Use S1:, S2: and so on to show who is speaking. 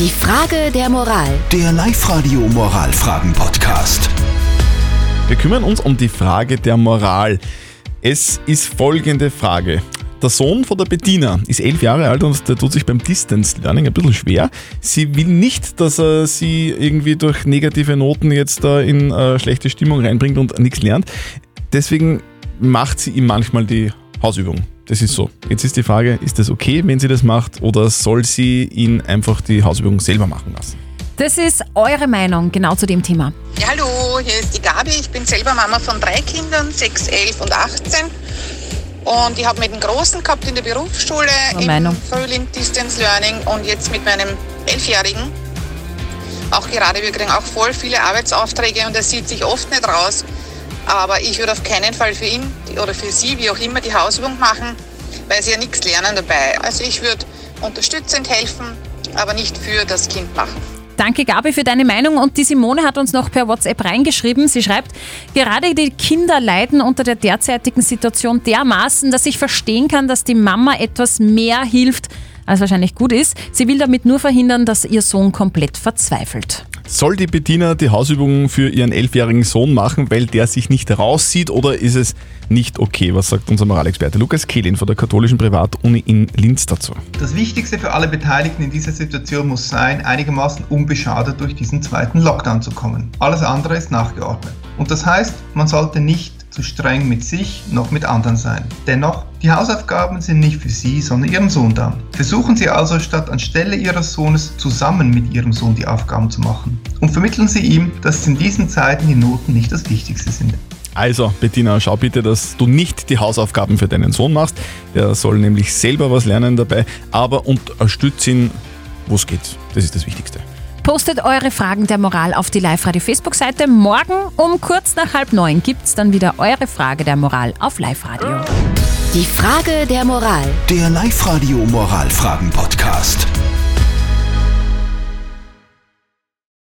S1: Die Frage der Moral.
S2: Der Live-Radio Moralfragen-Podcast.
S3: Wir kümmern uns um die Frage der Moral. Es ist folgende Frage. Der Sohn von der Bettina ist elf Jahre alt und der tut sich beim Distance Learning ein bisschen schwer. Sie will nicht, dass er sie irgendwie durch negative Noten jetzt da in äh, schlechte Stimmung reinbringt und nichts lernt. Deswegen macht sie ihm manchmal die Hausübung. Das ist so. Jetzt ist die Frage, ist das okay, wenn sie das macht oder soll sie ihn einfach die Hausübung selber machen lassen?
S4: Das ist eure Meinung genau zu dem Thema.
S5: Ja, hallo, hier ist die Gabi. Ich bin selber Mama von drei Kindern, 6, 11 und 18. Und ich habe mit dem Großen gehabt in der Berufsschule
S4: Meine
S5: im
S4: Meinung.
S5: Frühling Distance Learning und jetzt mit meinem Elfjährigen. Auch gerade, wir kriegen auch voll viele Arbeitsaufträge und er sieht sich oft nicht raus. Aber ich würde auf keinen Fall für ihn oder für sie, wie auch immer, die Hausübung machen, weil sie ja nichts lernen dabei. Also ich würde unterstützend helfen, aber nicht für das Kind machen.
S4: Danke, Gabi, für deine Meinung. Und die Simone hat uns noch per WhatsApp reingeschrieben. Sie schreibt, gerade die Kinder leiden unter der derzeitigen Situation dermaßen, dass ich verstehen kann, dass die Mama etwas mehr hilft, als wahrscheinlich gut ist. Sie will damit nur verhindern, dass ihr Sohn komplett verzweifelt.
S3: Soll die Bettina die Hausübung für ihren elfjährigen Sohn machen, weil der sich nicht rauszieht oder ist es nicht okay? Was sagt unser Moralexperte Lukas Kehlin von der katholischen Privatuni in Linz dazu?
S6: Das Wichtigste für alle Beteiligten in dieser Situation muss sein, einigermaßen unbeschadet durch diesen zweiten Lockdown zu kommen. Alles andere ist nachgeordnet. Und das heißt, man sollte nicht zu streng mit sich noch mit anderen sein. Dennoch, die Hausaufgaben sind nicht für Sie, sondern Ihrem Sohn da. Versuchen Sie also statt anstelle Ihres Sohnes zusammen mit Ihrem Sohn die Aufgaben zu machen. Und vermitteln Sie ihm, dass in diesen Zeiten die Noten nicht das Wichtigste sind.
S3: Also, Bettina, schau bitte, dass du nicht die Hausaufgaben für deinen Sohn machst. Der soll nämlich selber was lernen dabei, aber unterstütze ihn, wo es geht. Das ist das Wichtigste.
S4: Postet eure Fragen der Moral auf die Live-Radio-Facebook-Seite. Morgen um kurz nach halb neun gibt's dann wieder eure Frage der Moral auf Live-Radio.
S1: Die Frage der Moral.
S2: Der Live-Radio Moralfragen-Podcast.